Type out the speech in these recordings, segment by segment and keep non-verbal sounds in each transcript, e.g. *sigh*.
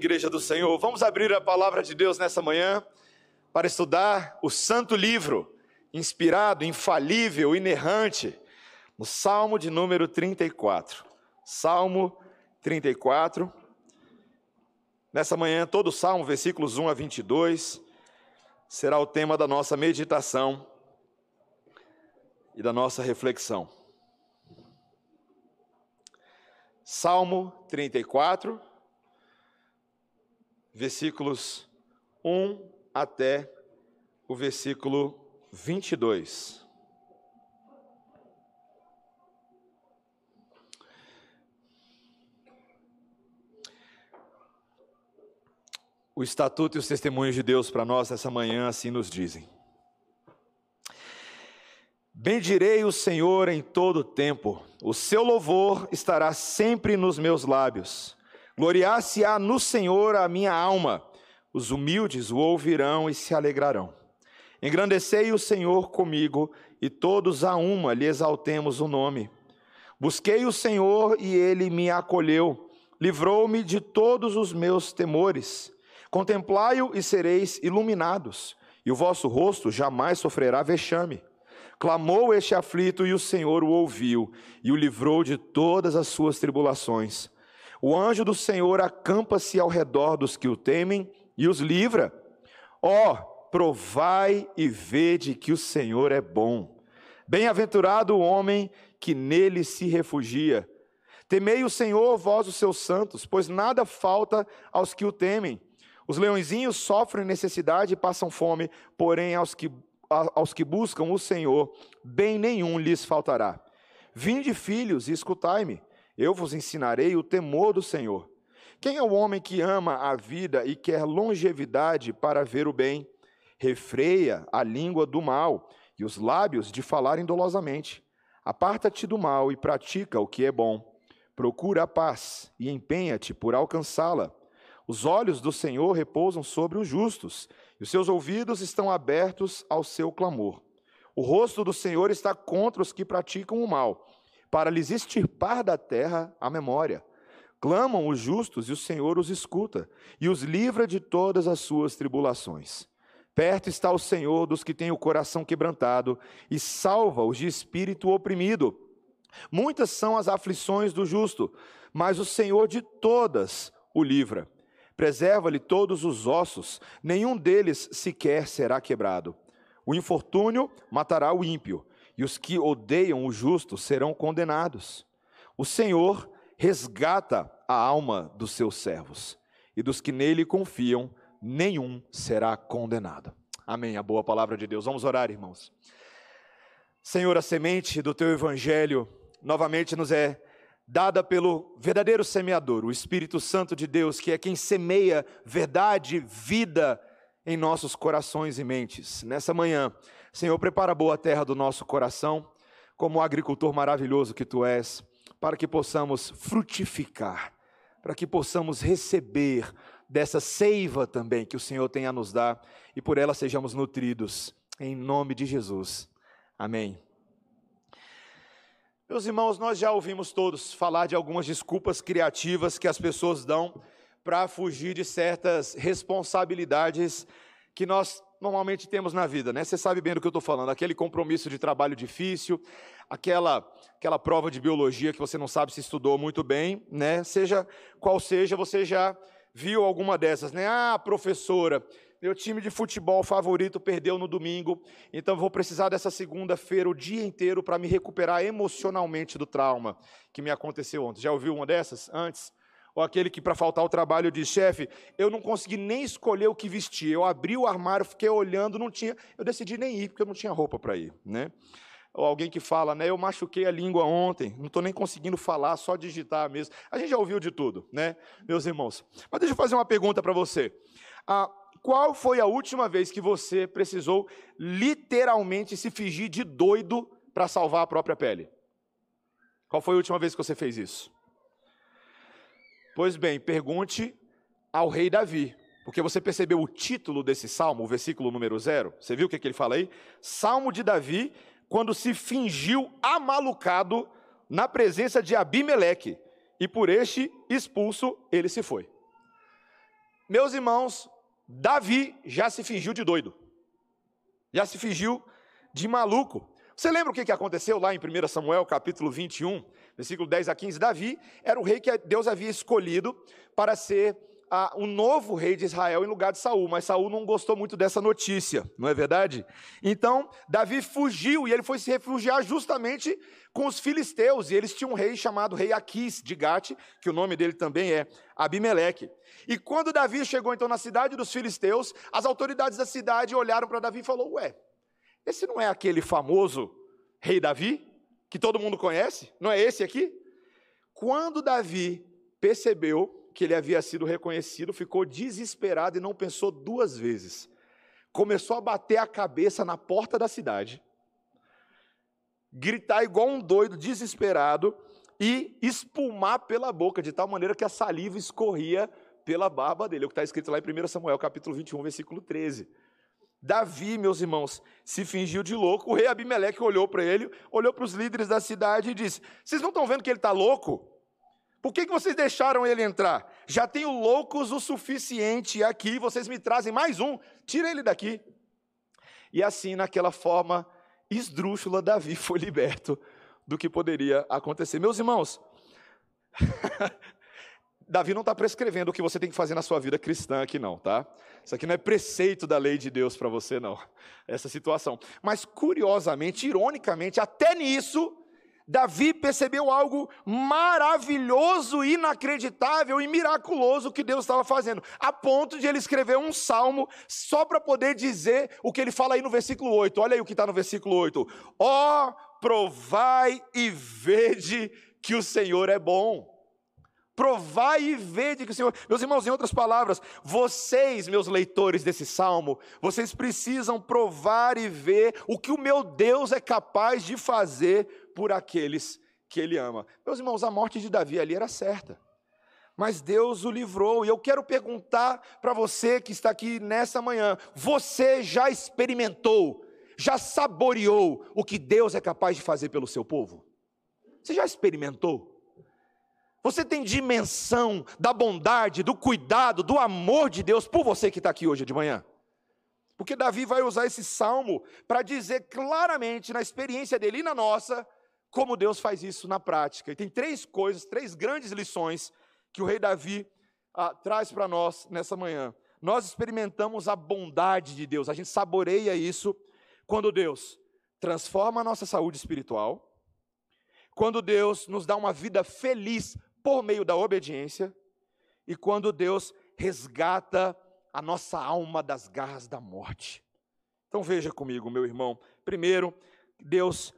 igreja do Senhor. Vamos abrir a palavra de Deus nessa manhã para estudar o santo livro, inspirado, infalível, inerrante, no Salmo de número 34. Salmo 34. Nessa manhã, todo o Salmo, versículos 1 a 22, será o tema da nossa meditação e da nossa reflexão. Salmo 34, versículos 1 até o versículo 22. O estatuto e os testemunhos de Deus para nós essa manhã assim nos dizem. Bendirei o Senhor em todo tempo, o seu louvor estará sempre nos meus lábios. Gloriar-se-á no Senhor a minha alma, os humildes o ouvirão e se alegrarão. Engrandecei o Senhor comigo, e todos a uma lhe exaltemos o nome. Busquei o Senhor e ele me acolheu, livrou-me de todos os meus temores. Contemplai-o e sereis iluminados, e o vosso rosto jamais sofrerá vexame. Clamou este aflito e o Senhor o ouviu e o livrou de todas as suas tribulações. O anjo do Senhor acampa-se ao redor dos que o temem e os livra. Ó, oh, provai e vede que o Senhor é bom. Bem-aventurado o homem que nele se refugia. Temei o Senhor, vós os seus santos, pois nada falta aos que o temem. Os leõezinhos sofrem necessidade e passam fome, porém aos que aos que buscam o Senhor, bem nenhum lhes faltará. Vinde, filhos, e escutai-me, eu vos ensinarei o temor do Senhor. Quem é o homem que ama a vida e quer longevidade para ver o bem? Refreia a língua do mal e os lábios de falarem dolosamente. Aparta-te do mal e pratica o que é bom. Procura a paz e empenha-te por alcançá-la. Os olhos do Senhor repousam sobre os justos e os seus ouvidos estão abertos ao seu clamor. O rosto do Senhor está contra os que praticam o mal, para lhes extirpar da terra a memória. Clamam os justos e o Senhor os escuta, e os livra de todas as suas tribulações. Perto está o Senhor dos que têm o coração quebrantado, e salva os de espírito oprimido. Muitas são as aflições do justo, mas o Senhor de todas o livra. Preserva-lhe todos os ossos, nenhum deles sequer será quebrado. O infortúnio matará o ímpio, e os que odeiam o justo serão condenados. O Senhor resgata a alma dos seus servos, e dos que nele confiam, nenhum será condenado. Amém. A boa palavra de Deus. Vamos orar, irmãos. Senhor, a semente do teu evangelho novamente nos é dada pelo verdadeiro semeador, o Espírito Santo de Deus, que é quem semeia verdade, vida em nossos corações e mentes. Nessa manhã, Senhor, prepara a boa terra do nosso coração, como o agricultor maravilhoso que tu és, para que possamos frutificar, para que possamos receber dessa seiva também que o Senhor tem a nos dar e por ela sejamos nutridos. Em nome de Jesus. Amém. Meus irmãos, nós já ouvimos todos falar de algumas desculpas criativas que as pessoas dão para fugir de certas responsabilidades que nós normalmente temos na vida, né? Você sabe bem do que eu estou falando, aquele compromisso de trabalho difícil, aquela, aquela prova de biologia que você não sabe se estudou muito bem, né? Seja qual seja, você já viu alguma dessas, né? Ah, professora, meu time de futebol favorito perdeu no domingo, então vou precisar dessa segunda-feira o dia inteiro para me recuperar emocionalmente do trauma que me aconteceu ontem. Já ouviu uma dessas antes? Ou aquele que, para faltar o trabalho, diz: chefe, eu não consegui nem escolher o que vestir. Eu abri o armário, fiquei olhando, não tinha. Eu decidi nem ir, porque eu não tinha roupa para ir. Né? Ou alguém que fala, né? Eu machuquei a língua ontem, não estou nem conseguindo falar, só digitar mesmo. A gente já ouviu de tudo, né, meus irmãos? Mas deixa eu fazer uma pergunta para você. Ah, qual foi a última vez que você precisou literalmente se fingir de doido para salvar a própria pele? Qual foi a última vez que você fez isso? Pois bem, pergunte ao rei Davi, porque você percebeu o título desse salmo, o versículo número zero? Você viu o que, que ele fala aí? Salmo de Davi, quando se fingiu amalucado na presença de Abimeleque, e por este expulso ele se foi. Meus irmãos, Davi já se fingiu de doido. Já se fingiu de maluco. Você lembra o que aconteceu lá em 1 Samuel, capítulo 21, versículo 10 a 15? Davi era o rei que Deus havia escolhido para ser ah, um novo rei de Israel em lugar de Saul, mas Saul não gostou muito dessa notícia, não é verdade? Então, Davi fugiu e ele foi se refugiar justamente com os filisteus, e eles tinham um rei chamado rei Aquis de Gate, que o nome dele também é Abimeleque. E quando Davi chegou então na cidade dos filisteus, as autoridades da cidade olharam para Davi e falou: "Ué, esse não é aquele famoso rei Davi que todo mundo conhece? Não é esse aqui?" Quando Davi percebeu que ele havia sido reconhecido, ficou desesperado e não pensou duas vezes. Começou a bater a cabeça na porta da cidade, gritar igual um doido, desesperado, e espumar pela boca, de tal maneira que a saliva escorria pela barba dele. É o que está escrito lá em 1 Samuel, capítulo 21, versículo 13. Davi, meus irmãos, se fingiu de louco. O rei Abimeleque olhou para ele, olhou para os líderes da cidade e disse: Vocês não estão vendo que ele está louco? Por que, que vocês deixaram ele entrar? Já tenho loucos o suficiente aqui, vocês me trazem mais um, tira ele daqui. E assim, naquela forma esdrúxula, Davi *laughs* foi liberto do que poderia acontecer. Meus irmãos, *laughs* Davi não está prescrevendo o que você tem que fazer na sua vida cristã aqui, não, tá? Isso aqui não é preceito da lei de Deus para você, não, *laughs* essa situação. Mas, curiosamente, ironicamente, até nisso, Davi percebeu algo maravilhoso, inacreditável e miraculoso que Deus estava fazendo, a ponto de ele escrever um salmo só para poder dizer o que ele fala aí no versículo 8. Olha aí o que está no versículo 8: Ó, oh, provai e vede que o Senhor é bom. Provai e vede que o Senhor. Meus irmãos, em outras palavras, vocês, meus leitores desse salmo, vocês precisam provar e ver o que o meu Deus é capaz de fazer por aqueles que ele ama. Meus irmãos, a morte de Davi ali era certa. Mas Deus o livrou, e eu quero perguntar para você que está aqui nessa manhã: você já experimentou, já saboreou o que Deus é capaz de fazer pelo seu povo? Você já experimentou? Você tem dimensão da bondade, do cuidado, do amor de Deus por você que está aqui hoje de manhã? Porque Davi vai usar esse salmo para dizer claramente, na experiência dele e na nossa, como Deus faz isso na prática. E tem três coisas, três grandes lições que o rei Davi ah, traz para nós nessa manhã. Nós experimentamos a bondade de Deus, a gente saboreia isso quando Deus transforma a nossa saúde espiritual, quando Deus nos dá uma vida feliz por meio da obediência, e quando Deus resgata a nossa alma das garras da morte. Então veja comigo, meu irmão. Primeiro, Deus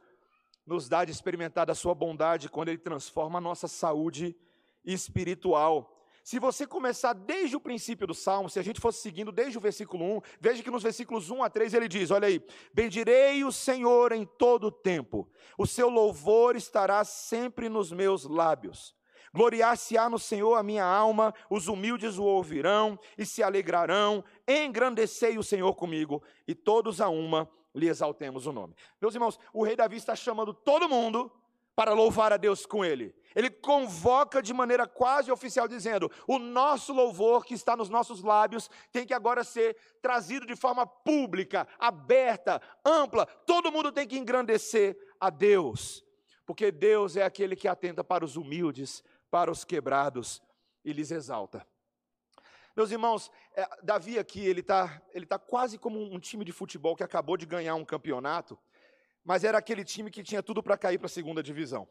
nos dá de experimentar da sua bondade quando Ele transforma a nossa saúde espiritual. Se você começar desde o princípio do Salmo, se a gente fosse seguindo desde o versículo 1, veja que nos versículos 1 a 3 ele diz: Olha aí, bendirei o Senhor em todo o tempo, o seu louvor estará sempre nos meus lábios. Gloriar-se-á no Senhor a minha alma, os humildes o ouvirão e se alegrarão. Engrandecei o Senhor comigo, e todos a uma lhe exaltemos o nome. Meus irmãos, o rei Davi está chamando todo mundo para louvar a Deus com ele. Ele convoca de maneira quase oficial, dizendo: o nosso louvor que está nos nossos lábios tem que agora ser trazido de forma pública, aberta, ampla. Todo mundo tem que engrandecer a Deus, porque Deus é aquele que atenta para os humildes, para os quebrados e lhes exalta. Meus irmãos, é, Davi aqui, ele está ele tá quase como um time de futebol que acabou de ganhar um campeonato, mas era aquele time que tinha tudo para cair para a segunda divisão.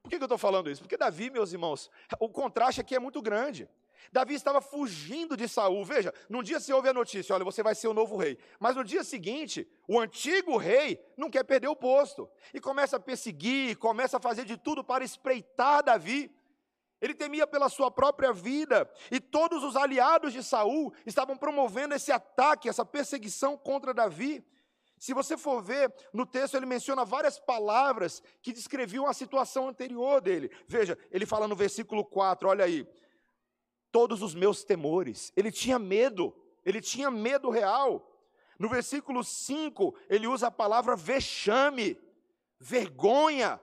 Por que, que eu estou falando isso? Porque Davi, meus irmãos, o contraste aqui é muito grande. Davi estava fugindo de Saul. Veja, num dia se ouve a notícia, olha, você vai ser o novo rei. Mas no dia seguinte, o antigo rei não quer perder o posto. E começa a perseguir, começa a fazer de tudo para espreitar Davi. Ele temia pela sua própria vida, e todos os aliados de Saul estavam promovendo esse ataque, essa perseguição contra Davi. Se você for ver, no texto ele menciona várias palavras que descreviam a situação anterior dele. Veja, ele fala no versículo 4, olha aí. Todos os meus temores. Ele tinha medo, ele tinha medo real. No versículo 5, ele usa a palavra vexame, vergonha.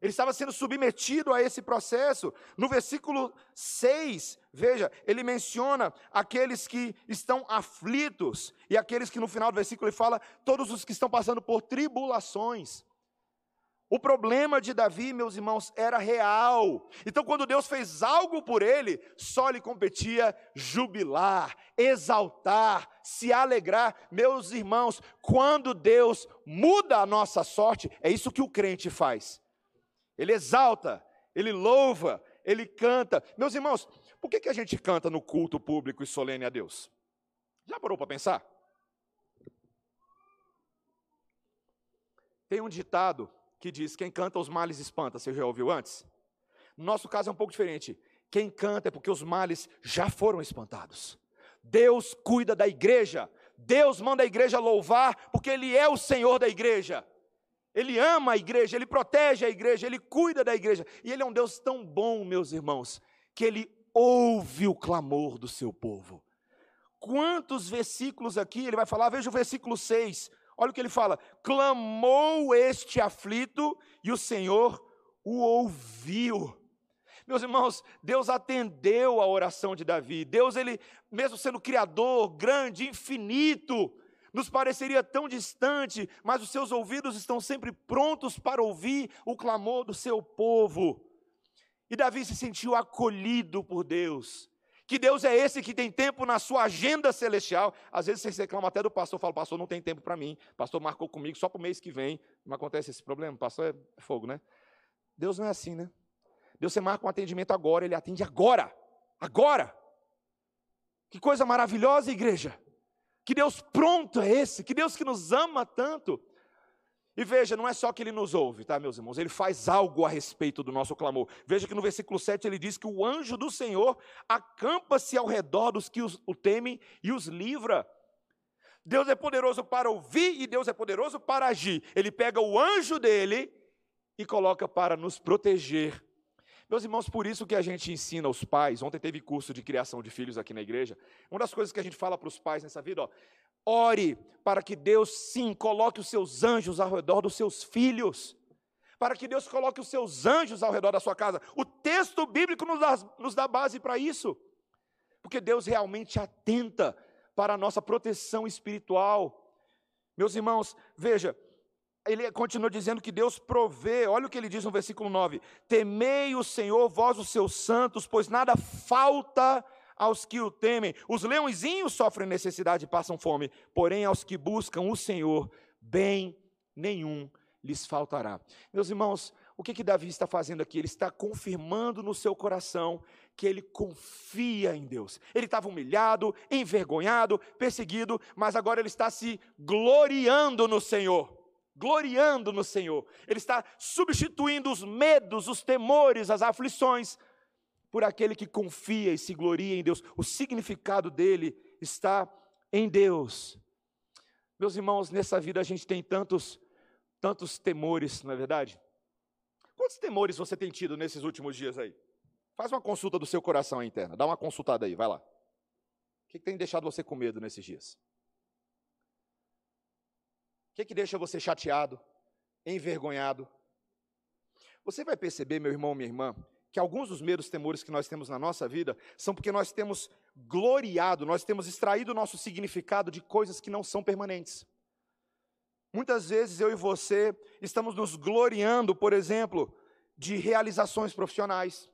Ele estava sendo submetido a esse processo. No versículo 6, veja, ele menciona aqueles que estão aflitos e aqueles que no final do versículo ele fala todos os que estão passando por tribulações. O problema de Davi, meus irmãos, era real. Então, quando Deus fez algo por ele, só lhe competia jubilar, exaltar, se alegrar. Meus irmãos, quando Deus muda a nossa sorte, é isso que o crente faz. Ele exalta, ele louva, ele canta. Meus irmãos, por que, que a gente canta no culto público e solene a Deus? Já parou para pensar? Tem um ditado que diz: quem canta os males espanta. Você já ouviu antes? No nosso caso é um pouco diferente. Quem canta é porque os males já foram espantados. Deus cuida da igreja. Deus manda a igreja louvar, porque Ele é o Senhor da igreja. Ele ama a igreja, Ele protege a igreja, Ele cuida da igreja. E Ele é um Deus tão bom, meus irmãos, que Ele ouve o clamor do seu povo. Quantos versículos aqui ele vai falar? Veja o versículo 6. Olha o que ele fala: clamou este aflito e o Senhor o ouviu. Meus irmãos, Deus atendeu a oração de Davi. Deus, ele, mesmo sendo criador, grande, infinito, nos pareceria tão distante, mas os seus ouvidos estão sempre prontos para ouvir o clamor do seu povo. E Davi se sentiu acolhido por Deus. Que Deus é esse que tem tempo na sua agenda celestial. Às vezes você reclama até do pastor, fala, pastor, não tem tempo para mim. Pastor marcou comigo só para o mês que vem. Não acontece esse problema? Pastor é fogo, né? Deus não é assim, né? Deus você marca um atendimento agora, ele atende agora. Agora. Que coisa maravilhosa, igreja. Que Deus pronto é esse, que Deus que nos ama tanto. E veja, não é só que ele nos ouve, tá, meus irmãos? Ele faz algo a respeito do nosso clamor. Veja que no versículo 7 ele diz que o anjo do Senhor acampa-se ao redor dos que o temem e os livra. Deus é poderoso para ouvir e Deus é poderoso para agir. Ele pega o anjo dele e coloca para nos proteger. Meus irmãos, por isso que a gente ensina os pais. Ontem teve curso de criação de filhos aqui na igreja. Uma das coisas que a gente fala para os pais nessa vida, ó, Ore para que Deus, sim, coloque os seus anjos ao redor dos seus filhos. Para que Deus coloque os seus anjos ao redor da sua casa. O texto bíblico nos dá, nos dá base para isso. Porque Deus realmente atenta para a nossa proteção espiritual. Meus irmãos, veja, ele continua dizendo que Deus provê, olha o que ele diz no versículo 9: Temei o Senhor, vós os seus santos, pois nada falta aos que o temem. Os leõezinhos sofrem necessidade e passam fome, porém aos que buscam o Senhor, bem nenhum lhes faltará. Meus irmãos, o que, que Davi está fazendo aqui? Ele está confirmando no seu coração que ele confia em Deus. Ele estava humilhado, envergonhado, perseguido, mas agora ele está se gloriando no Senhor. Gloriando no Senhor. Ele está substituindo os medos, os temores, as aflições por aquele que confia e se gloria em Deus. O significado dele está em Deus. Meus irmãos, nessa vida a gente tem tantos, tantos temores, não é verdade? Quantos temores você tem tido nesses últimos dias aí? Faz uma consulta do seu coração interno, dá uma consultada aí, vai lá. O que, que tem deixado você com medo nesses dias? Que, que deixa você chateado, envergonhado? Você vai perceber, meu irmão, minha irmã, que alguns dos medos, temores que nós temos na nossa vida são porque nós temos gloriado, nós temos extraído o nosso significado de coisas que não são permanentes. Muitas vezes eu e você estamos nos gloriando, por exemplo, de realizações profissionais.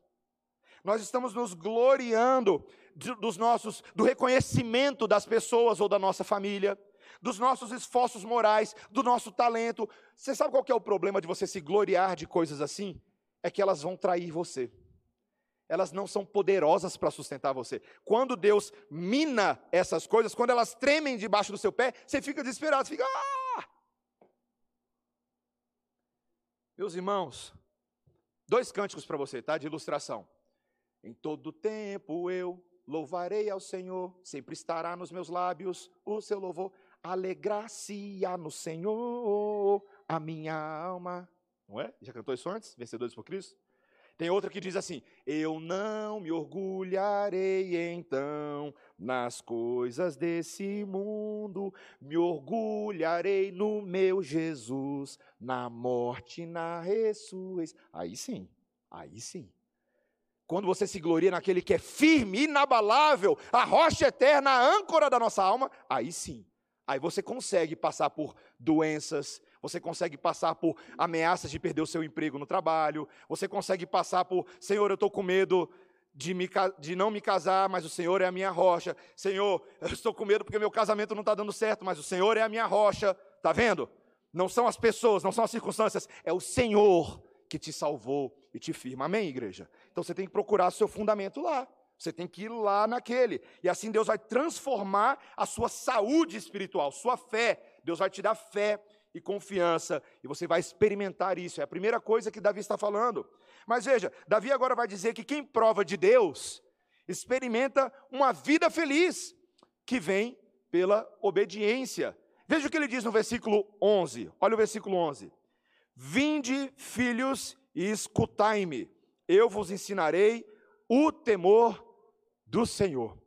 Nós estamos nos gloriando de, dos nossos do reconhecimento das pessoas ou da nossa família, dos nossos esforços morais, do nosso talento. Você sabe qual é o problema de você se gloriar de coisas assim? é que elas vão trair você. Elas não são poderosas para sustentar você. Quando Deus mina essas coisas, quando elas tremem debaixo do seu pé, você fica desesperado, você fica. Ah! Meus irmãos, dois cânticos para você, tá? De ilustração. Em todo tempo eu louvarei ao Senhor, sempre estará nos meus lábios o seu louvor. Alegrar-se-á no Senhor a minha alma. Não é? Já cantou isso antes? Vencedores por Cristo? Tem outra que diz assim: Eu não me orgulharei então nas coisas desse mundo, me orgulharei no meu Jesus, na morte na ressurreição. Aí sim, aí sim. Quando você se gloria naquele que é firme, inabalável, a rocha eterna, a âncora da nossa alma, aí sim. Aí você consegue passar por doenças, você consegue passar por ameaças de perder o seu emprego no trabalho, você consegue passar por, Senhor, eu estou com medo de, me, de, não me casar, mas o Senhor é a minha rocha. Senhor, eu estou com medo porque meu casamento não está dando certo, mas o Senhor é a minha rocha. Está vendo? Não são as pessoas, não são as circunstâncias, é o Senhor que te salvou e te firma. Amém, igreja? Então você tem que procurar seu fundamento lá. Você tem que ir lá naquele. E assim Deus vai transformar a sua saúde espiritual, sua fé. Deus vai te dar fé e confiança, e você vai experimentar isso. É a primeira coisa que Davi está falando. Mas veja, Davi agora vai dizer que quem prova de Deus experimenta uma vida feliz que vem pela obediência. Veja o que ele diz no versículo 11. Olha o versículo 11. Vinde, filhos, e escutai-me. Eu vos ensinarei o temor do Senhor.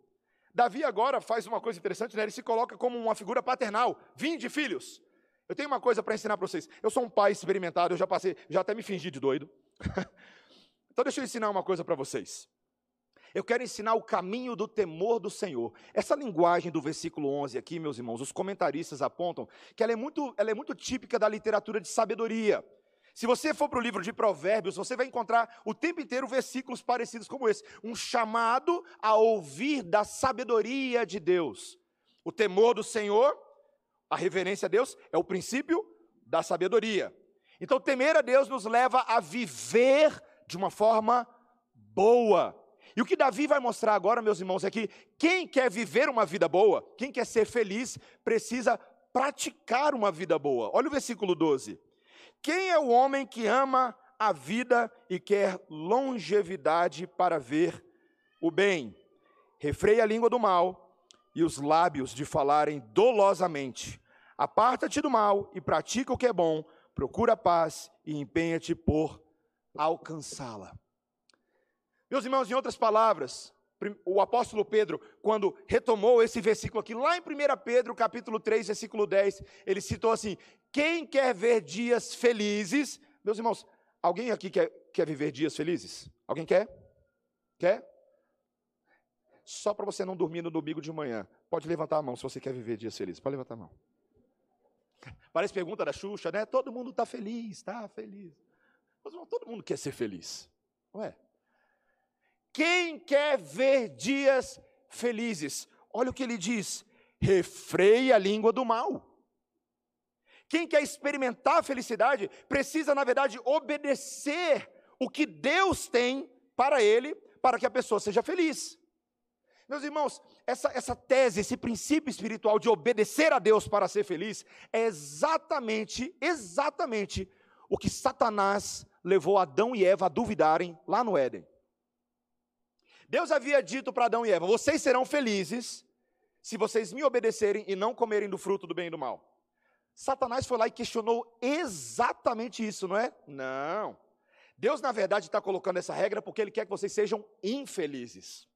Davi agora faz uma coisa interessante, né? ele se coloca como uma figura paternal. Vinde, filhos, eu tenho uma coisa para ensinar para vocês. Eu sou um pai experimentado, eu já passei, já até me fingi de doido. *laughs* então deixa eu ensinar uma coisa para vocês. Eu quero ensinar o caminho do temor do Senhor. Essa linguagem do versículo 11 aqui, meus irmãos, os comentaristas apontam que ela é muito, ela é muito típica da literatura de sabedoria. Se você for para o livro de Provérbios, você vai encontrar o tempo inteiro versículos parecidos como esse. Um chamado a ouvir da sabedoria de Deus. O temor do Senhor a reverência a Deus é o princípio da sabedoria. Então, temer a Deus nos leva a viver de uma forma boa. E o que Davi vai mostrar agora, meus irmãos, é que quem quer viver uma vida boa, quem quer ser feliz, precisa praticar uma vida boa. Olha o versículo 12. Quem é o homem que ama a vida e quer longevidade para ver o bem? Refreia a língua do mal e os lábios de falarem dolosamente. Aparta-te do mal e pratica o que é bom, procura a paz e empenha-te por alcançá-la. Meus irmãos, em outras palavras, o apóstolo Pedro, quando retomou esse versículo aqui, lá em 1 Pedro, capítulo 3, versículo 10, ele citou assim: Quem quer ver dias felizes? Meus irmãos, alguém aqui quer, quer viver dias felizes? Alguém quer? Quer? só para você não dormir no domingo de manhã. Pode levantar a mão se você quer viver dias felizes. Pode levantar a mão. *laughs* Parece pergunta da Xuxa, né? Todo mundo está feliz, está feliz. Mas todo mundo quer ser feliz, não é? Quem quer ver dias felizes? Olha o que ele diz: refreia a língua do mal. Quem quer experimentar a felicidade precisa, na verdade, obedecer o que Deus tem para ele, para que a pessoa seja feliz. Meus irmãos, essa, essa tese, esse princípio espiritual de obedecer a Deus para ser feliz, é exatamente, exatamente o que Satanás levou Adão e Eva a duvidarem lá no Éden. Deus havia dito para Adão e Eva: vocês serão felizes se vocês me obedecerem e não comerem do fruto do bem e do mal. Satanás foi lá e questionou exatamente isso, não é? Não. Deus, na verdade, está colocando essa regra porque Ele quer que vocês sejam infelizes.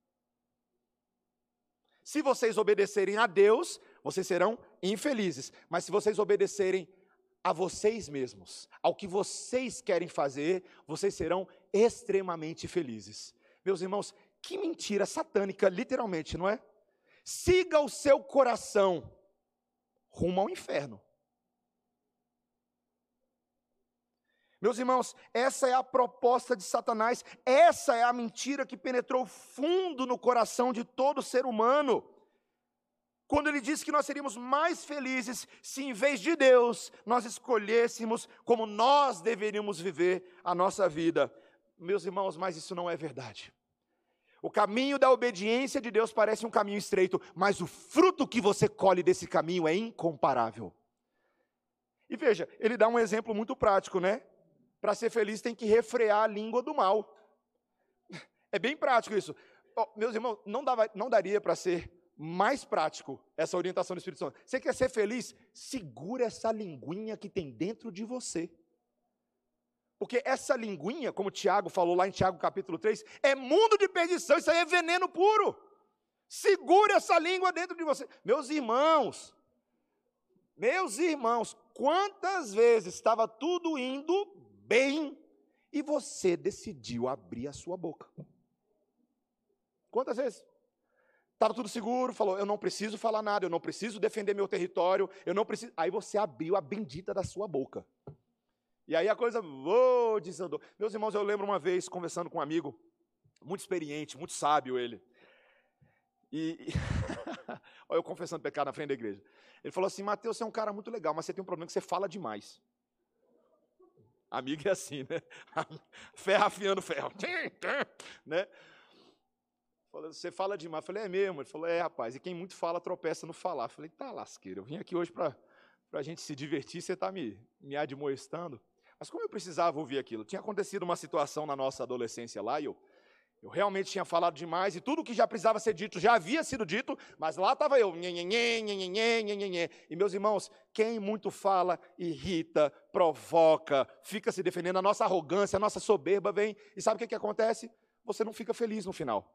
Se vocês obedecerem a Deus, vocês serão infelizes. Mas se vocês obedecerem a vocês mesmos, ao que vocês querem fazer, vocês serão extremamente felizes. Meus irmãos, que mentira satânica, literalmente, não é? Siga o seu coração rumo ao inferno. Meus irmãos, essa é a proposta de Satanás, essa é a mentira que penetrou fundo no coração de todo ser humano. Quando ele disse que nós seríamos mais felizes se, em vez de Deus, nós escolhêssemos como nós deveríamos viver a nossa vida. Meus irmãos, mas isso não é verdade. O caminho da obediência de Deus parece um caminho estreito, mas o fruto que você colhe desse caminho é incomparável. E veja, ele dá um exemplo muito prático, né? Para ser feliz tem que refrear a língua do mal. É bem prático isso. Oh, meus irmãos, não, dava, não daria para ser mais prático essa orientação do Espírito Santo. Você quer ser feliz? Segura essa linguinha que tem dentro de você. Porque essa linguinha, como Tiago falou lá em Tiago capítulo 3, é mundo de perdição, isso aí é veneno puro. Segure essa língua dentro de você. Meus irmãos, meus irmãos, quantas vezes estava tudo indo bem e você decidiu abrir a sua boca? Quantas vezes? Estava tudo seguro, falou: Eu não preciso falar nada, eu não preciso defender meu território, eu não preciso. Aí você abriu a bendita da sua boca. E aí a coisa oh, desandou. Meus irmãos, eu lembro uma vez conversando com um amigo, muito experiente, muito sábio ele. E, *laughs* olha eu confessando pecado na frente da igreja. Ele falou assim: Mateus, você é um cara muito legal, mas você tem um problema que você fala demais. Amigo é assim, né? *laughs* Ferro afiando *laughs* ferro. né? Você fala demais. Eu falei, é mesmo? Ele falou, é, rapaz. E quem muito fala, tropeça no falar. Eu falei, tá lasqueira. Eu vim aqui hoje para a gente se divertir, você está me, me admoestando. Mas como eu precisava ouvir aquilo? Tinha acontecido uma situação na nossa adolescência lá, e eu eu realmente tinha falado demais e tudo que já precisava ser dito já havia sido dito, mas lá estava eu. E meus irmãos, quem muito fala, irrita, provoca, fica se defendendo, a nossa arrogância, a nossa soberba vem. E sabe o que, que acontece? Você não fica feliz no final.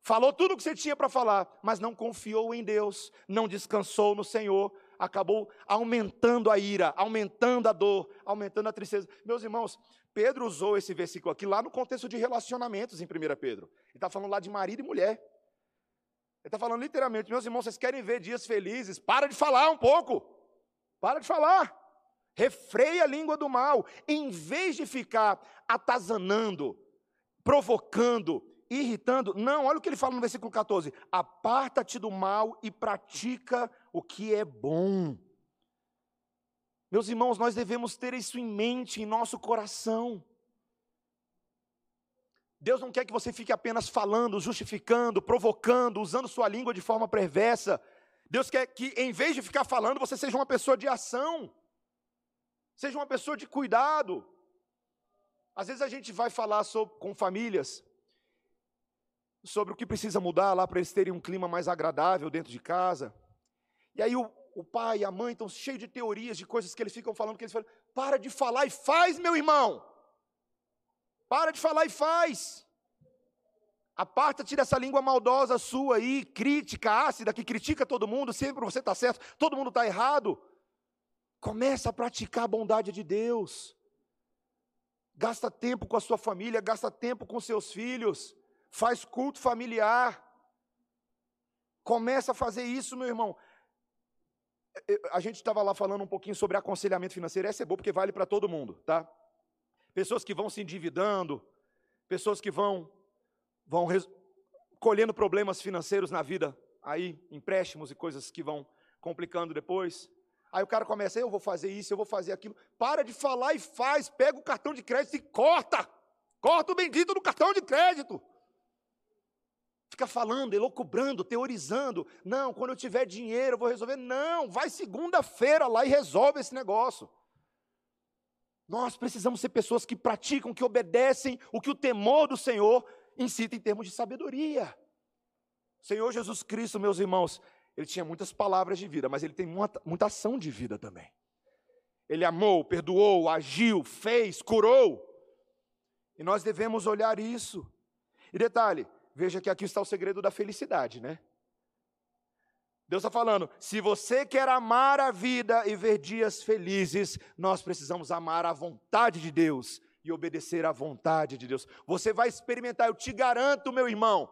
Falou tudo o que você tinha para falar, mas não confiou em Deus, não descansou no Senhor, acabou aumentando a ira, aumentando a dor, aumentando a tristeza. Meus irmãos, Pedro usou esse versículo aqui lá no contexto de relacionamentos em 1 Pedro. Ele está falando lá de marido e mulher. Ele está falando literalmente, meus irmãos, vocês querem ver dias felizes? Para de falar um pouco. Para de falar. Refreia a língua do mal. Em vez de ficar atazanando, provocando, irritando. Não, olha o que ele fala no versículo 14: Aparta-te do mal e pratica o que é bom. Meus irmãos, nós devemos ter isso em mente, em nosso coração. Deus não quer que você fique apenas falando, justificando, provocando, usando sua língua de forma perversa. Deus quer que, em vez de ficar falando, você seja uma pessoa de ação, seja uma pessoa de cuidado. Às vezes a gente vai falar sobre, com famílias sobre o que precisa mudar lá para eles terem um clima mais agradável dentro de casa. E aí o, o pai e a mãe estão cheios de teorias, de coisas que eles ficam falando, que eles falam, para de falar e faz, meu irmão. Para de falar e faz. Aparta-te dessa língua maldosa sua aí, crítica, ácida, que critica todo mundo, sempre você está certo, todo mundo está errado. Começa a praticar a bondade de Deus. Gasta tempo com a sua família, gasta tempo com seus filhos faz culto familiar. Começa a fazer isso, meu irmão. A gente estava lá falando um pouquinho sobre aconselhamento financeiro. Essa é boa porque vale para todo mundo, tá? Pessoas que vão se endividando, pessoas que vão vão colhendo problemas financeiros na vida, aí empréstimos e coisas que vão complicando depois. Aí o cara começa, eu vou fazer isso, eu vou fazer aquilo. Para de falar e faz, pega o cartão de crédito e corta. Corta o bendito do cartão de crédito fica falando, elocubrando, teorizando. Não, quando eu tiver dinheiro eu vou resolver. Não, vai segunda-feira lá e resolve esse negócio. Nós precisamos ser pessoas que praticam, que obedecem o que o temor do Senhor incita em termos de sabedoria. Senhor Jesus Cristo, meus irmãos, ele tinha muitas palavras de vida, mas ele tem muita, muita ação de vida também. Ele amou, perdoou, agiu, fez, curou. E nós devemos olhar isso. E detalhe, veja que aqui está o segredo da felicidade, né? Deus está falando: se você quer amar a vida e ver dias felizes, nós precisamos amar a vontade de Deus e obedecer à vontade de Deus. Você vai experimentar, eu te garanto, meu irmão,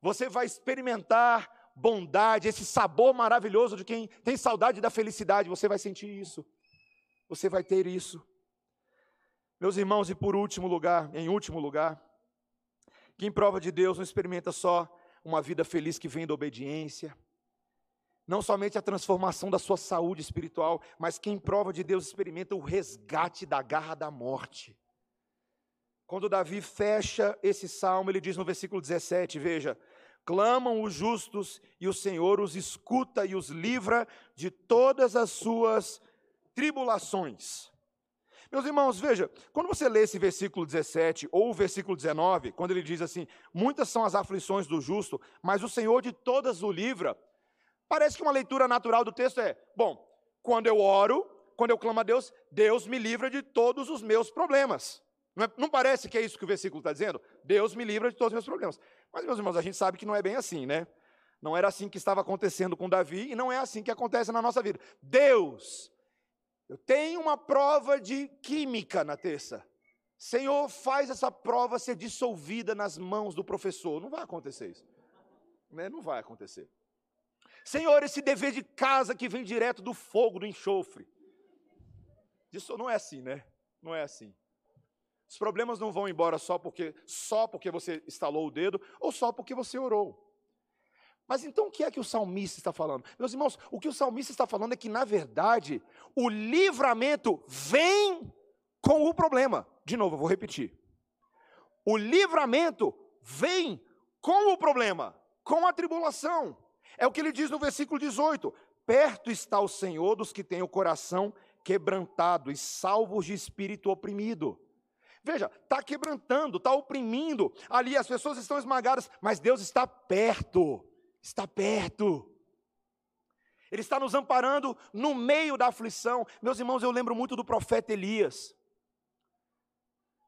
você vai experimentar bondade, esse sabor maravilhoso de quem tem saudade da felicidade, você vai sentir isso. Você vai ter isso. Meus irmãos, e por último lugar, em último lugar, quem prova de Deus não experimenta só uma vida feliz que vem da obediência, não somente a transformação da sua saúde espiritual, mas quem prova de Deus experimenta o resgate da garra da morte. Quando Davi fecha esse salmo, ele diz no versículo 17: Veja, clamam os justos e o Senhor os escuta e os livra de todas as suas tribulações. Meus irmãos, veja, quando você lê esse versículo 17 ou o versículo 19, quando ele diz assim: Muitas são as aflições do justo, mas o Senhor de todas o livra. Parece que uma leitura natural do texto é: Bom, quando eu oro, quando eu clamo a Deus, Deus me livra de todos os meus problemas. Não, é, não, parece que é isso que o versículo está dizendo? Deus me livra de todos os meus problemas. Mas, meus irmãos, a gente sabe que não é bem assim, né? Não era assim que estava acontecendo com Davi e não é assim que acontece na nossa vida. Deus, eu tenho uma prova de química na terça. Senhor, faz essa prova ser dissolvida nas mãos do professor. Não vai acontecer isso. Né? Não vai acontecer. Senhor, esse dever de casa que vem direto do fogo, do enxofre. Isso não é assim, né? Não é assim. Os problemas não vão embora só porque só porque você estalou o dedo ou só porque você orou. Mas então o que é que o salmista está falando? Meus irmãos, o que o salmista está falando é que, na verdade, o livramento vem com o problema. De novo, eu vou repetir. O livramento vem com o problema, com a tribulação. É o que ele diz no versículo 18: Perto está o Senhor dos que têm o coração quebrantado e salvos de espírito oprimido. Veja, está quebrantando, está oprimindo, ali as pessoas estão esmagadas, mas Deus está perto, está perto. Ele está nos amparando no meio da aflição. Meus irmãos, eu lembro muito do profeta Elias.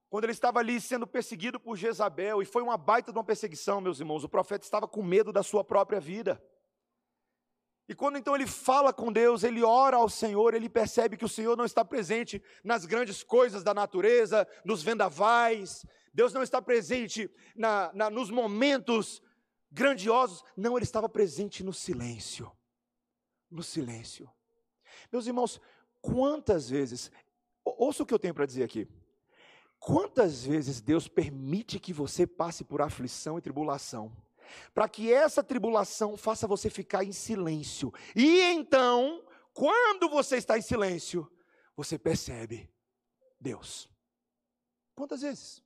Quando ele estava ali sendo perseguido por Jezabel, e foi uma baita de uma perseguição, meus irmãos, o profeta estava com medo da sua própria vida. E quando então ele fala com Deus, ele ora ao Senhor, ele percebe que o Senhor não está presente nas grandes coisas da natureza, nos vendavais, Deus não está presente na, na, nos momentos grandiosos, não, ele estava presente no silêncio. No silêncio. Meus irmãos, quantas vezes, ouça o que eu tenho para dizer aqui. Quantas vezes Deus permite que você passe por aflição e tribulação? para que essa tribulação faça você ficar em silêncio. E então, quando você está em silêncio, você percebe Deus. Quantas vezes?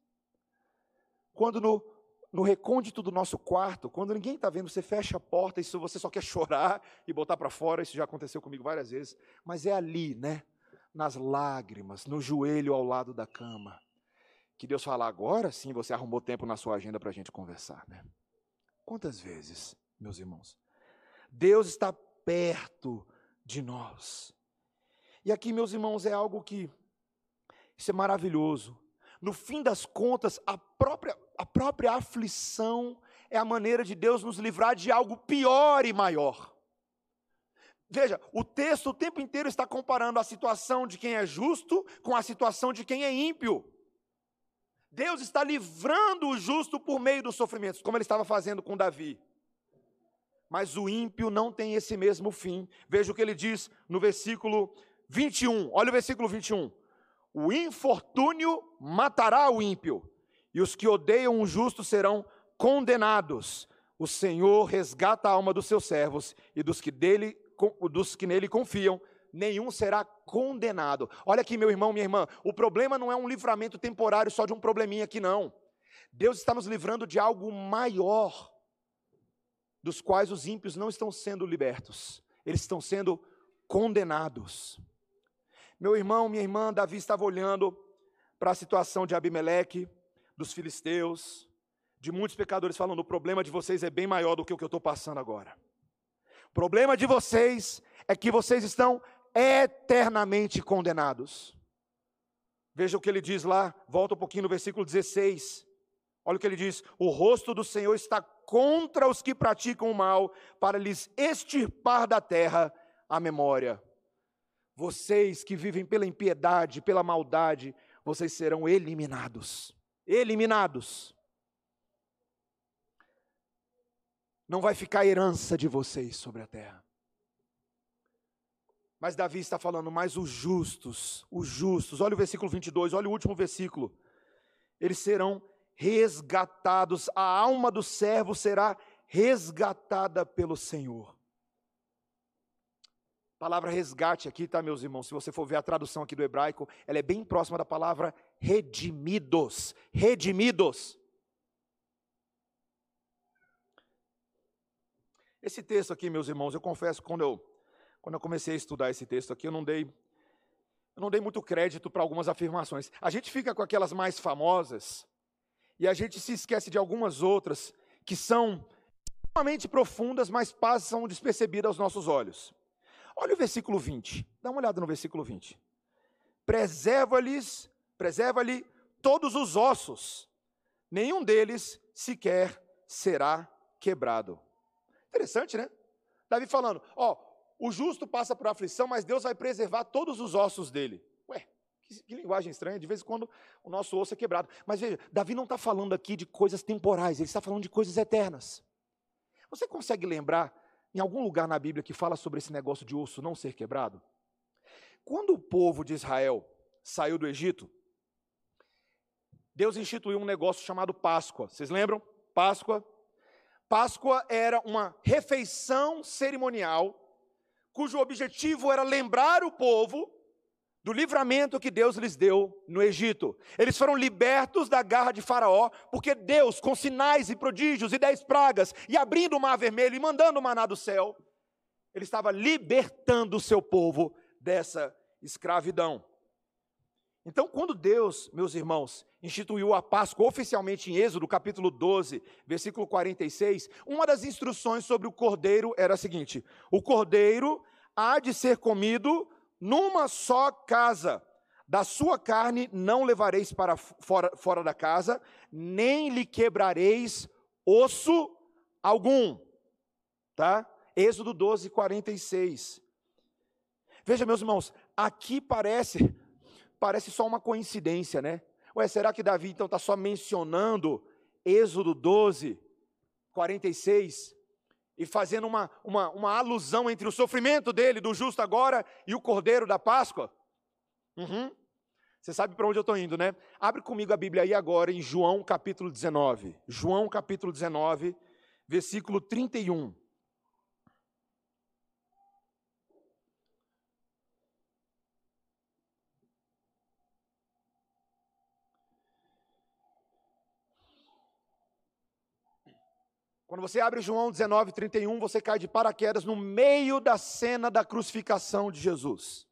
Quando no, no recôndito do nosso quarto, quando ninguém está vendo, você fecha a porta e você só quer *laughs* chorar e botar para fora, isso já aconteceu comigo várias vezes, mas é ali, né? Nas lágrimas, no joelho ao lado da cama, que Deus fala: agora sim você arrumou tempo na sua agenda para a gente conversar, né? Quantas vezes, meus irmãos? Deus está perto de nós. E aqui, meus irmãos, é algo que isso é maravilhoso. No fim das contas, a própria, a própria aflição é a maneira de Deus nos livrar de algo pior e maior. Veja, o texto o tempo inteiro está comparando a situação de quem é justo com a situação de quem é ímpio. Deus está livrando o justo por meio dos sofrimentos, como ele estava fazendo com Davi. Mas o ímpio não tem esse mesmo fim. Veja o que ele diz no versículo 21. Olha o versículo 21. O infortúnio matará o ímpio, e os que odeiam o justo serão condenados. O Senhor resgata a alma dos seus servos e dos que, dele, dos que nele confiam nenhum será condenado. Olha aqui, meu irmão, minha irmã, o problema não é um livramento temporário só de um probleminha aqui, não. Deus está nos livrando de algo maior, dos quais os ímpios não estão sendo libertos, eles estão sendo condenados. Meu irmão, minha irmã, Davi estava olhando para a situação de Abimeleque, dos filisteus, de muitos pecadores falando: o problema de vocês é bem maior do que o que eu estou passando agora. O problema de vocês é que vocês estão eternamente condenados. Veja o que ele diz lá, volta um pouquinho no versículo 16. Olha o que ele diz: O rosto do Senhor está contra os que praticam o mal, para lhes extirpar da terra a memória. Vocês que vivem pela impiedade, pela maldade, vocês serão eliminados. Eliminados. Não vai ficar herança de vocês sobre a terra. Mas Davi está falando, mas os justos, os justos, olha o versículo 22, olha o último versículo. Eles serão resgatados, a alma do servo será resgatada pelo Senhor. A palavra resgate aqui, tá, meus irmãos? Se você for ver a tradução aqui do hebraico, ela é bem próxima da palavra redimidos. Redimidos. Esse texto aqui, meus irmãos, eu confesso, quando eu quando eu comecei a estudar esse texto aqui, eu não dei, eu não dei muito crédito para algumas afirmações. A gente fica com aquelas mais famosas e a gente se esquece de algumas outras que são extremamente profundas, mas passam despercebidas aos nossos olhos. Olha o versículo 20. Dá uma olhada no versículo 20. Preserva-lhes, preserva-lhe todos os ossos, nenhum deles sequer será quebrado. Interessante, né? Davi falando, ó, o justo passa por aflição, mas Deus vai preservar todos os ossos dele. Ué, que, que linguagem estranha, de vez em quando o nosso osso é quebrado. Mas veja, Davi não está falando aqui de coisas temporais, ele está falando de coisas eternas. Você consegue lembrar em algum lugar na Bíblia que fala sobre esse negócio de osso não ser quebrado? Quando o povo de Israel saiu do Egito, Deus instituiu um negócio chamado Páscoa. Vocês lembram? Páscoa. Páscoa era uma refeição cerimonial cujo objetivo era lembrar o povo do livramento que Deus lhes deu no Egito. Eles foram libertos da garra de Faraó, porque Deus, com sinais e prodígios e dez pragas, e abrindo o mar vermelho e mandando o maná do céu, ele estava libertando o seu povo dessa escravidão. Então, quando Deus, meus irmãos, instituiu a Páscoa oficialmente em Êxodo, capítulo 12, versículo 46, uma das instruções sobre o cordeiro era a seguinte: o cordeiro há de ser comido numa só casa. Da sua carne não levareis para fora, fora da casa, nem lhe quebrareis osso algum. Tá? Êxodo 12, 46. Veja, meus irmãos, aqui parece, parece só uma coincidência, né? Ué, será que Davi então está só mencionando Êxodo 12, 46? e fazendo uma, uma, uma alusão entre o sofrimento dele, do justo agora, e o cordeiro da Páscoa? Uhum. Você sabe para onde eu estou indo, né? Abre comigo a Bíblia aí agora em João capítulo 19. João capítulo 19, versículo 31. Quando você abre João 19, 31, você cai de paraquedas no meio da cena da crucificação de Jesus.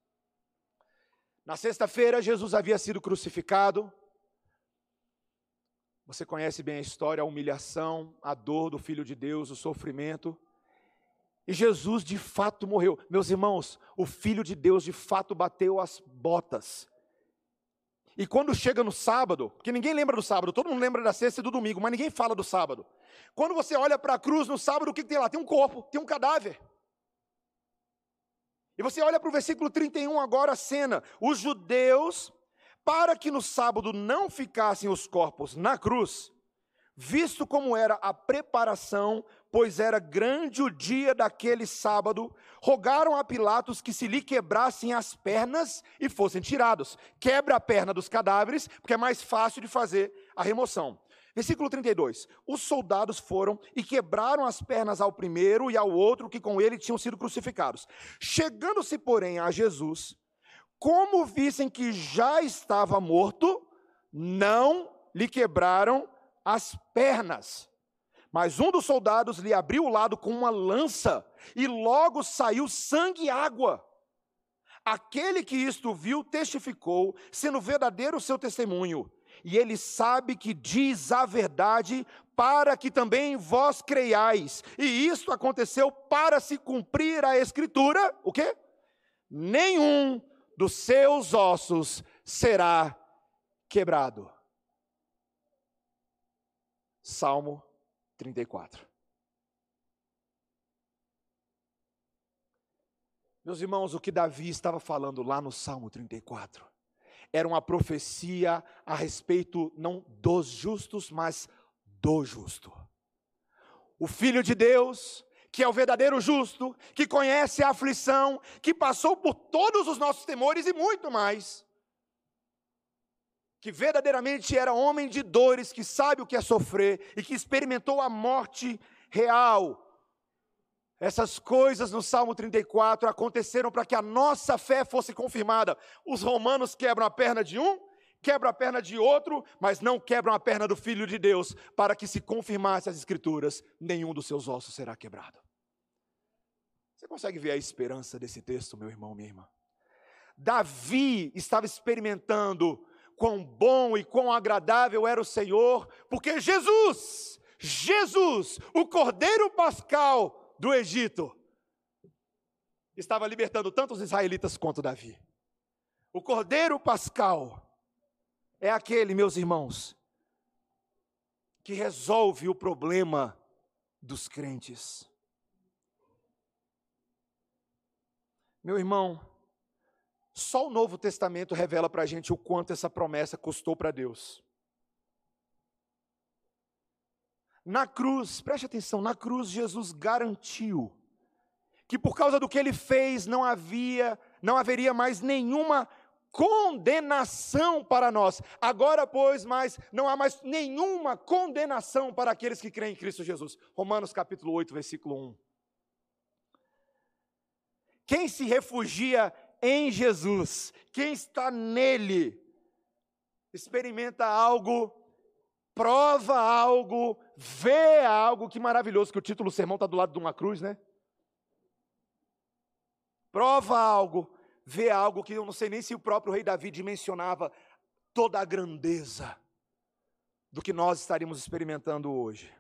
Na sexta-feira, Jesus havia sido crucificado. Você conhece bem a história, a humilhação, a dor do Filho de Deus, o sofrimento. E Jesus de fato morreu. Meus irmãos, o Filho de Deus de fato bateu as botas. E quando chega no sábado, porque ninguém lembra do sábado, todo mundo lembra da sexta e do domingo, mas ninguém fala do sábado. Quando você olha para a cruz no sábado, o que, que tem lá? Tem um corpo, tem um cadáver. E você olha para o versículo 31 agora, a cena. Os judeus, para que no sábado não ficassem os corpos na cruz, visto como era a preparação, pois era grande o dia daquele sábado, rogaram a Pilatos que se lhe quebrassem as pernas e fossem tirados. Quebra a perna dos cadáveres, porque é mais fácil de fazer a remoção. Versículo 32. Os soldados foram e quebraram as pernas ao primeiro e ao outro que com ele tinham sido crucificados. Chegando-se, porém, a Jesus, como vissem que já estava morto, não lhe quebraram as pernas. Mas um dos soldados lhe abriu o lado com uma lança, e logo saiu sangue e água. Aquele que isto viu testificou, sendo verdadeiro o seu testemunho e ele sabe que diz a verdade para que também vós creiais. E isto aconteceu para se cumprir a escritura, o quê? Nenhum dos seus ossos será quebrado. Salmo 34. Meus irmãos, o que Davi estava falando lá no Salmo 34 era uma profecia a respeito não dos justos, mas do justo. O Filho de Deus, que é o verdadeiro justo, que conhece a aflição, que passou por todos os nossos temores e muito mais, que verdadeiramente era homem de dores, que sabe o que é sofrer e que experimentou a morte real, essas coisas no Salmo 34 aconteceram para que a nossa fé fosse confirmada. Os romanos quebram a perna de um, quebram a perna de outro, mas não quebram a perna do Filho de Deus, para que se confirmasse as Escrituras, nenhum dos seus ossos será quebrado. Você consegue ver a esperança desse texto, meu irmão, minha irmã? Davi estava experimentando quão bom e quão agradável era o Senhor, porque Jesus, Jesus, o Cordeiro Pascal, do Egito estava libertando tanto os israelitas quanto Davi. O cordeiro pascal é aquele, meus irmãos, que resolve o problema dos crentes. Meu irmão, só o Novo Testamento revela para a gente o quanto essa promessa custou para Deus. Na cruz, preste atenção, na cruz Jesus garantiu que por causa do que ele fez não havia, não haveria mais nenhuma condenação para nós. Agora, pois, mais não há mais nenhuma condenação para aqueles que creem em Cristo Jesus. Romanos capítulo 8, versículo 1. Quem se refugia em Jesus, quem está nele, experimenta algo, prova algo, vê algo, que maravilhoso, que o título do sermão está do lado de uma cruz, né? prova algo, vê algo que eu não sei nem se o próprio rei Davi dimensionava toda a grandeza do que nós estaríamos experimentando hoje.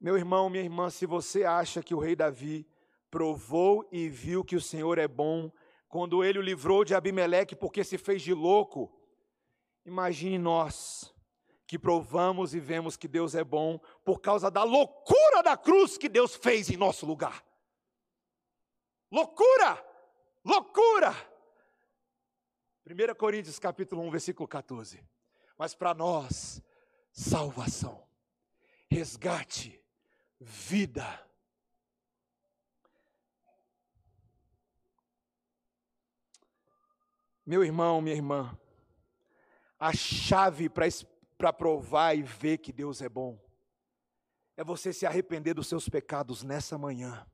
Meu irmão, minha irmã, se você acha que o rei Davi provou e viu que o Senhor é bom, quando ele o livrou de Abimeleque porque se fez de louco, imagine nós que provamos e vemos que Deus é bom por causa da loucura da cruz que Deus fez em nosso lugar. Loucura! Loucura! 1 Coríntios capítulo 1, versículo 14. Mas para nós, salvação, resgate, vida. Meu irmão, minha irmã, a chave para provar e ver que Deus é bom é você se arrepender dos seus pecados nessa manhã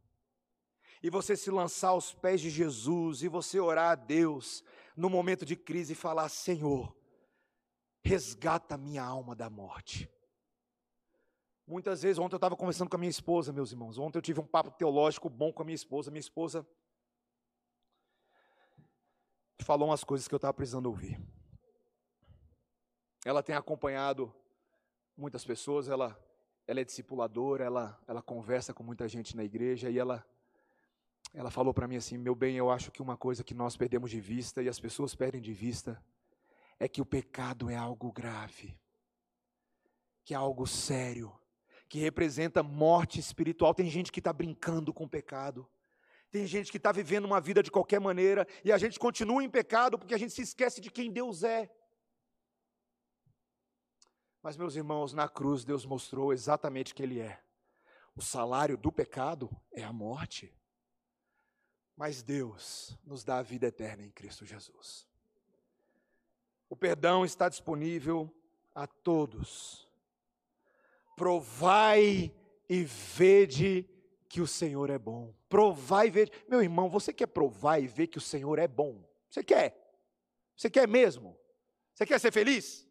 e você se lançar aos pés de Jesus e você orar a Deus no momento de crise e falar: Senhor, resgata minha alma da morte. Muitas vezes, ontem eu estava conversando com a minha esposa, meus irmãos. Ontem eu tive um papo teológico bom com a minha esposa. Minha esposa falou umas coisas que eu estava precisando ouvir. Ela tem acompanhado muitas pessoas, ela, ela é discipuladora, ela, ela conversa com muita gente na igreja e ela ela falou para mim assim: meu bem, eu acho que uma coisa que nós perdemos de vista e as pessoas perdem de vista é que o pecado é algo grave, que é algo sério, que representa morte espiritual. Tem gente que está brincando com o pecado. Tem gente que está vivendo uma vida de qualquer maneira e a gente continua em pecado porque a gente se esquece de quem Deus é. Mas, meus irmãos, na cruz Deus mostrou exatamente que Ele é. O salário do pecado é a morte. Mas Deus nos dá a vida eterna em Cristo Jesus. O perdão está disponível a todos. Provai e vede que o Senhor é bom. Provai e vede. Meu irmão, você quer provar e ver que o Senhor é bom? Você quer? Você quer mesmo? Você quer ser feliz?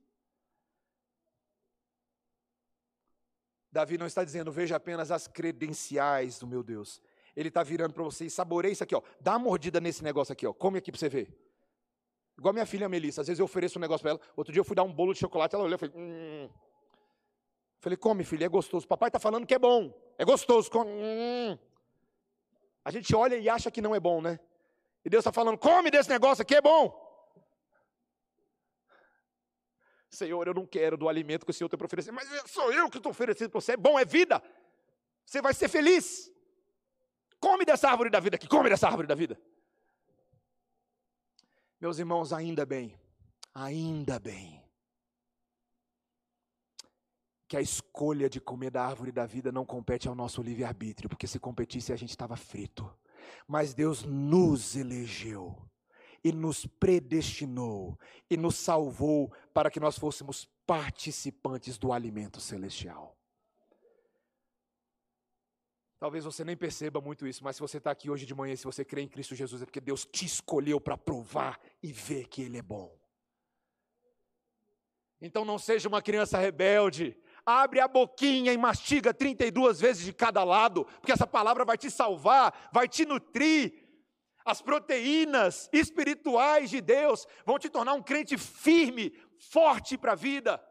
Davi não está dizendo, veja apenas as credenciais do meu Deus ele está virando para você e saboreia isso aqui, ó. Dá uma mordida nesse negócio aqui, ó. Come aqui para você ver. Igual minha filha Melissa, às vezes eu ofereço um negócio para ela. Outro dia eu fui dar um bolo de chocolate, ela olhou e falei, hum. Falei, come, filha, é gostoso. Papai está falando que é bom. É gostoso. Hum. A gente olha e acha que não é bom, né? E Deus está falando, come desse negócio aqui, é bom. Senhor, eu não quero do alimento que o Senhor para oferecer, mas sou eu que estou oferecendo para você. É bom, é vida. Você vai ser feliz. Come dessa árvore da vida aqui, come dessa árvore da vida. Meus irmãos, ainda bem, ainda bem, que a escolha de comer da árvore da vida não compete ao nosso livre-arbítrio, porque se competisse a gente estava frito. Mas Deus nos elegeu e nos predestinou e nos salvou para que nós fôssemos participantes do alimento celestial. Talvez você nem perceba muito isso, mas se você está aqui hoje de manhã, se você crê em Cristo Jesus, é porque Deus te escolheu para provar e ver que Ele é bom. Então não seja uma criança rebelde. Abre a boquinha e mastiga 32 vezes de cada lado, porque essa palavra vai te salvar, vai te nutrir. As proteínas espirituais de Deus vão te tornar um crente firme, forte para a vida.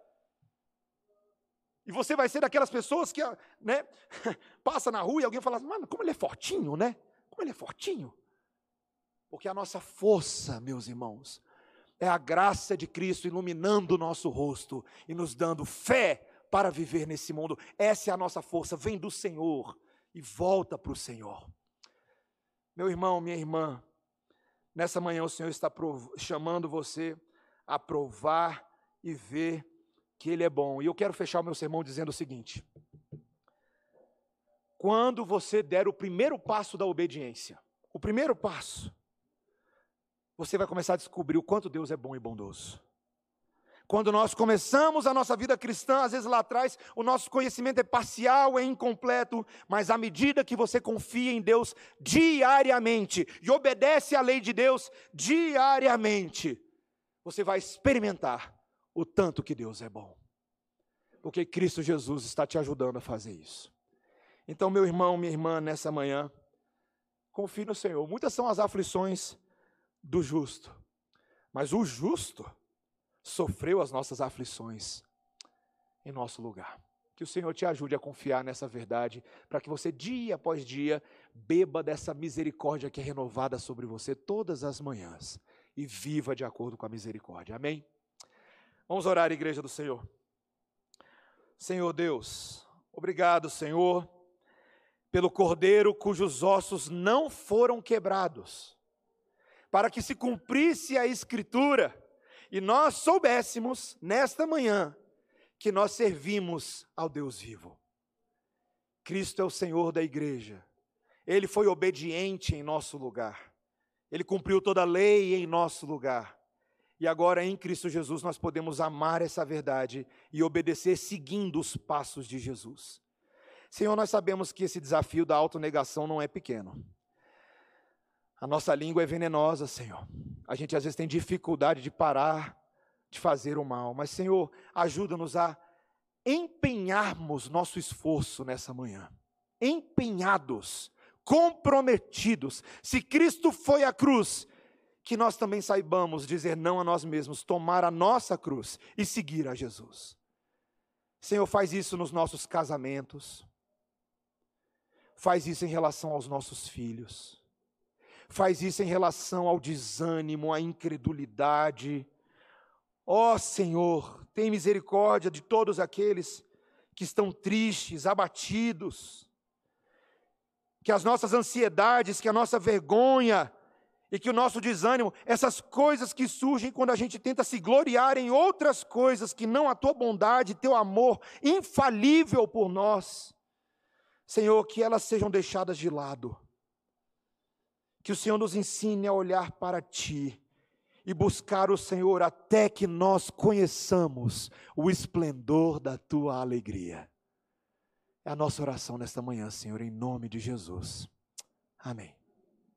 E você vai ser daquelas pessoas que né, *laughs* passa na rua e alguém fala, mano, como ele é fortinho, né? Como ele é fortinho. Porque a nossa força, meus irmãos, é a graça de Cristo iluminando o nosso rosto e nos dando fé para viver nesse mundo. Essa é a nossa força, vem do Senhor e volta para o Senhor. Meu irmão, minha irmã, nessa manhã o Senhor está chamando você a provar e ver que Ele é bom. E eu quero fechar o meu sermão dizendo o seguinte: quando você der o primeiro passo da obediência, o primeiro passo, você vai começar a descobrir o quanto Deus é bom e bondoso. Quando nós começamos a nossa vida cristã, às vezes lá atrás, o nosso conhecimento é parcial, é incompleto, mas à medida que você confia em Deus diariamente e obedece à lei de Deus diariamente, você vai experimentar o tanto que Deus é bom. Porque Cristo Jesus está te ajudando a fazer isso. Então, meu irmão, minha irmã, nessa manhã, confie no Senhor. Muitas são as aflições do justo, mas o justo sofreu as nossas aflições em nosso lugar. Que o Senhor te ajude a confiar nessa verdade, para que você, dia após dia, beba dessa misericórdia que é renovada sobre você todas as manhãs e viva de acordo com a misericórdia. Amém? Vamos orar, igreja do Senhor. Senhor Deus, obrigado, Senhor, pelo cordeiro cujos ossos não foram quebrados, para que se cumprisse a Escritura e nós soubéssemos nesta manhã que nós servimos ao Deus vivo. Cristo é o Senhor da igreja. Ele foi obediente em nosso lugar. Ele cumpriu toda a lei em nosso lugar. E agora em Cristo Jesus nós podemos amar essa verdade e obedecer seguindo os passos de Jesus. Senhor, nós sabemos que esse desafio da autonegação não é pequeno. A nossa língua é venenosa, Senhor. A gente às vezes tem dificuldade de parar de fazer o mal, mas Senhor, ajuda-nos a empenharmos nosso esforço nessa manhã. Empenhados, comprometidos. Se Cristo foi a cruz, que nós também saibamos dizer não a nós mesmos, tomar a nossa cruz e seguir a Jesus. Senhor, faz isso nos nossos casamentos, faz isso em relação aos nossos filhos faz isso em relação ao desânimo, à incredulidade. Ó oh, Senhor, tem misericórdia de todos aqueles que estão tristes, abatidos, que as nossas ansiedades, que a nossa vergonha e que o nosso desânimo, essas coisas que surgem quando a gente tenta se gloriar em outras coisas que não a tua bondade, teu amor infalível por nós, Senhor, que elas sejam deixadas de lado que o Senhor nos ensine a olhar para Ti e buscar o Senhor até que nós conheçamos o esplendor da Tua alegria. É a nossa oração nesta manhã, Senhor, em nome de Jesus. Amém.